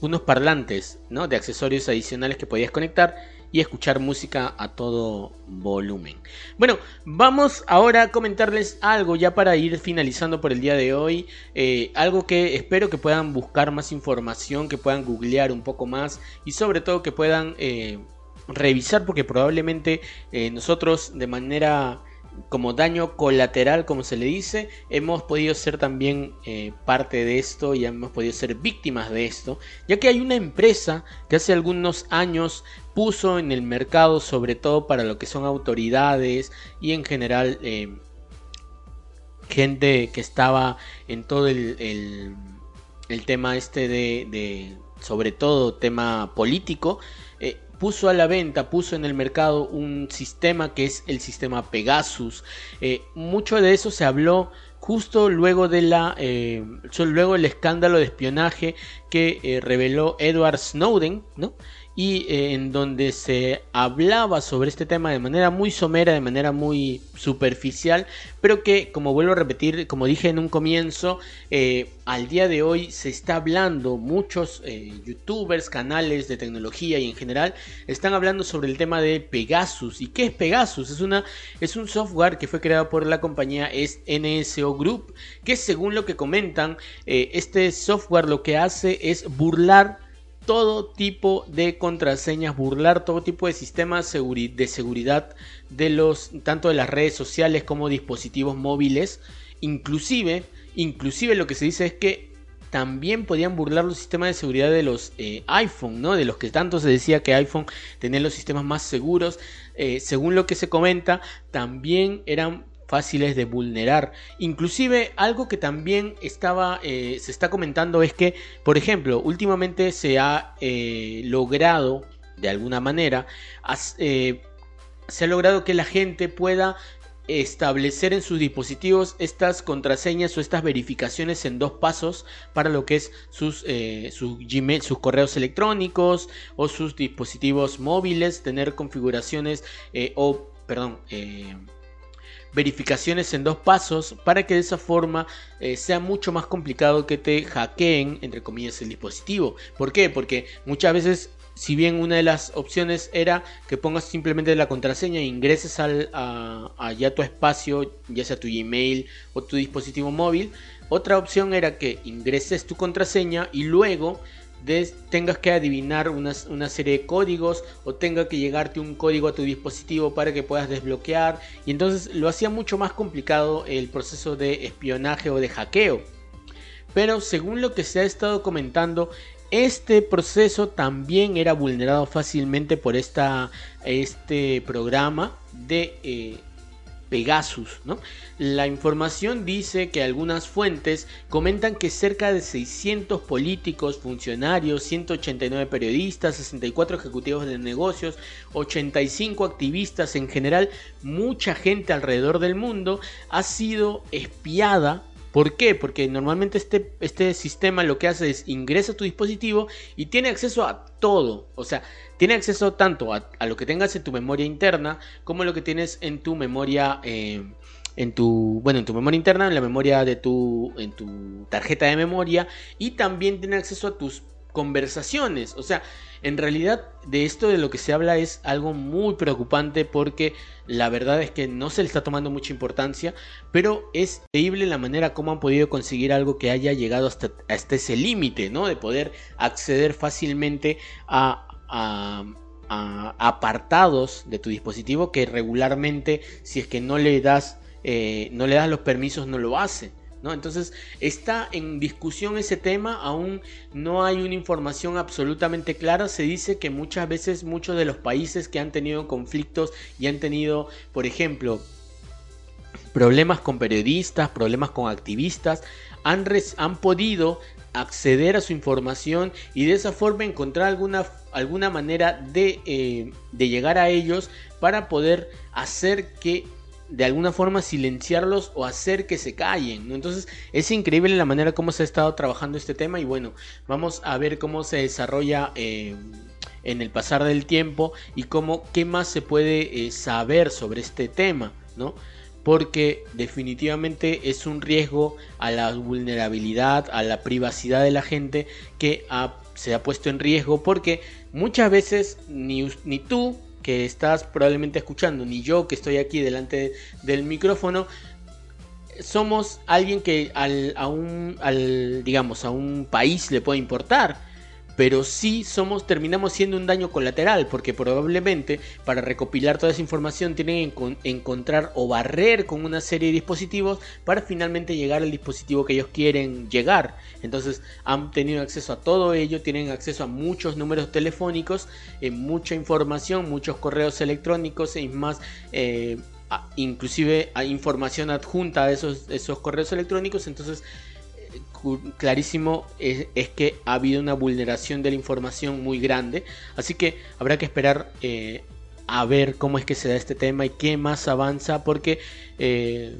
unos parlantes ¿no? de accesorios adicionales que podías conectar y escuchar música a todo volumen. Bueno, vamos ahora a comentarles algo ya para ir finalizando por el día de hoy. Eh, algo que espero que puedan buscar más información, que puedan googlear un poco más y sobre todo que puedan eh, revisar porque probablemente eh, nosotros de manera como daño colateral, como se le dice, hemos podido ser también eh, parte de esto y hemos podido ser víctimas de esto, ya que hay una empresa que hace algunos años puso en el mercado, sobre todo para lo que son autoridades y en general eh, gente que estaba en todo el, el, tema este de, sobre todo tema político, puso a la venta, puso en el mercado un sistema que es el sistema Pegasus. Eh, mucho de eso se habló justo luego de la eh, luego el escándalo de espionaje que eh, reveló Edward Snowden, ¿no? Y eh, en donde se hablaba sobre este tema de manera muy somera, de manera muy superficial, pero que, como vuelvo a repetir, como dije en un comienzo, eh, al día de hoy se está hablando, muchos eh, youtubers, canales de tecnología y en general están hablando sobre el tema de Pegasus. ¿Y qué es Pegasus? Es, una, es un software que fue creado por la compañía NSO Group, que según lo que comentan, este software lo que hace es burlar todo tipo de contraseñas, burlar todo tipo de sistemas de seguridad de los tanto de las redes sociales como dispositivos móviles, inclusive, inclusive lo que se dice es que también podían burlar los sistemas de seguridad de los eh, iPhone, ¿no? De los que tanto se decía que iPhone tenía los sistemas más seguros. Eh, según lo que se comenta, también eran fáciles de vulnerar. Inclusive algo que también estaba, eh, se está comentando es que, por ejemplo, últimamente se ha eh, logrado, de alguna manera, eh, se ha logrado que la gente pueda establecer en sus dispositivos estas contraseñas o estas verificaciones en dos pasos para lo que es sus, sus, Gmail, sus correos electrónicos o sus dispositivos móviles, tener configuraciones o, perdón, verificaciones en dos pasos para que de esa forma sea mucho más complicado que te hackeen, entre comillas, el dispositivo. ¿Por qué? Porque muchas veces si bien una de las opciones era que pongas simplemente la contraseña e ingreses al, a, a tu espacio, ya sea tu Gmail o tu dispositivo móvil, otra opción era que ingreses tu contraseña y luego tengas que adivinar una, una, serie de códigos o tenga que llegarte un código a tu dispositivo para que puedas desbloquear y entonces lo hacía mucho más complicado el proceso de espionaje o de hackeo. Pero según lo que se ha estado comentando, este proceso también era vulnerado fácilmente por esta, este programa de eh, Pegasus. ¿no? La información dice que algunas fuentes comentan que cerca de 600 políticos, funcionarios, 189 periodistas, 64 ejecutivos de negocios, 85 activistas en general, mucha gente alrededor del mundo ha sido espiada ¿Por qué? Porque normalmente este, este sistema lo que hace es ingresa a tu dispositivo y tiene acceso a todo. O sea, tiene acceso tanto a, lo que tengas en tu memoria interna como lo que tienes en tu memoria. Eh, en tu bueno en tu memoria interna en la memoria de tu en tu tarjeta de memoria y también tiene acceso a tus conversaciones o sea en realidad de esto de lo que se habla es algo muy preocupante porque la verdad es que no se le está tomando mucha importancia, pero es increíble la manera como han podido conseguir algo que haya llegado hasta, ese límite, ¿no? De poder acceder fácilmente a, apartados de tu dispositivo que regularmente si es que no le das eh, no le das los permisos no lo hace entonces está en discusión ese tema, aún no hay una información absolutamente clara. Se dice que muchas veces muchos de los países que han tenido conflictos y han tenido, por ejemplo, problemas con periodistas, problemas con activistas, han, han podido acceder a su información y de esa forma encontrar alguna, alguna manera de, eh, de llegar a ellos para poder hacer que de alguna forma silenciarlos o hacer que se callen. Entonces es increíble la manera como se ha estado trabajando este tema y bueno, vamos a ver cómo se desarrolla eh, en el pasar del tiempo y cómo qué más se puede eh, saber sobre este tema, ¿no? Porque definitivamente es un riesgo a la vulnerabilidad, a la privacidad de la gente que se ha puesto en riesgo porque muchas veces ni, ni tú que estás probablemente escuchando, ni yo que estoy aquí delante del micrófono, somos alguien que al, a un, al, digamos, a un país le puede importar pero sí somos, terminamos siendo un daño colateral, porque probablemente para recopilar toda esa información tienen que encontrar o barrer con una serie de dispositivos para finalmente llegar al dispositivo que ellos quieren llegar. Entonces han tenido acceso a todo ello, tienen acceso a muchos números telefónicos, eh, mucha información, muchos correos electrónicos y más. Eh, inclusive hay información adjunta a esos, esos correos electrónicos, entonces clarísimo es, que ha habido una vulneración de la información muy grande. Así que habrá que esperar eh, a ver cómo es que se da este tema y qué más avanza porque eh,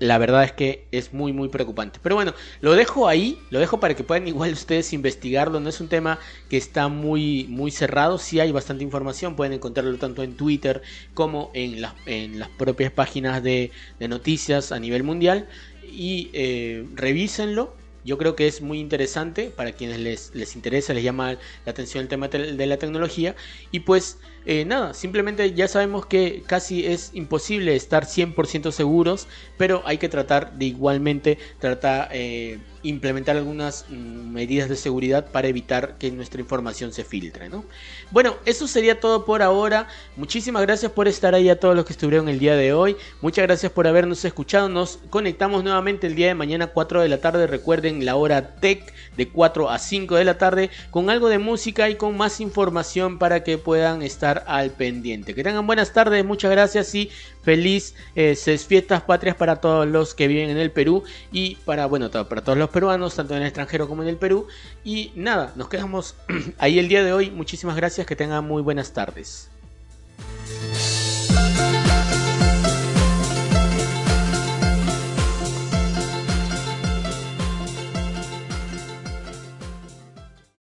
la verdad es que es muy muy preocupante. Pero bueno, lo dejo ahí, lo dejo para que puedan igual ustedes investigarlo. No es un tema que está muy muy cerrado, sí hay bastante información, pueden encontrarlo tanto en Twitter como en, en las propias páginas de, de noticias a nivel mundial y eh, revísenlo. Yo creo que es muy interesante para quienes les, les interesa, les llama la atención el tema de la tecnología. Y pues eh, nada, simplemente ya sabemos que casi es imposible estar 100% seguros, pero hay que tratar de igualmente tratar eh, implementar algunas mm, medidas de seguridad para evitar que nuestra información se filtre. ¿no? Bueno, eso sería todo por ahora. Muchísimas gracias por estar ahí a todos los que estuvieron el día de hoy. Muchas gracias por habernos escuchado. Nos conectamos nuevamente el día de mañana 4 de la tarde. Recuerden la hora tech de 4 a 5 de la tarde con algo de música y con más información para que puedan al pendiente. Que tengan buenas tardes, muchas gracias y feliz eh, fiestas patrias para todos los que viven en el Perú y para, bueno, para todos los peruanos, tanto en el extranjero como en el Perú. Y nada, nos quedamos ahí el día de hoy. Muchísimas gracias, que tengan muy buenas tardes.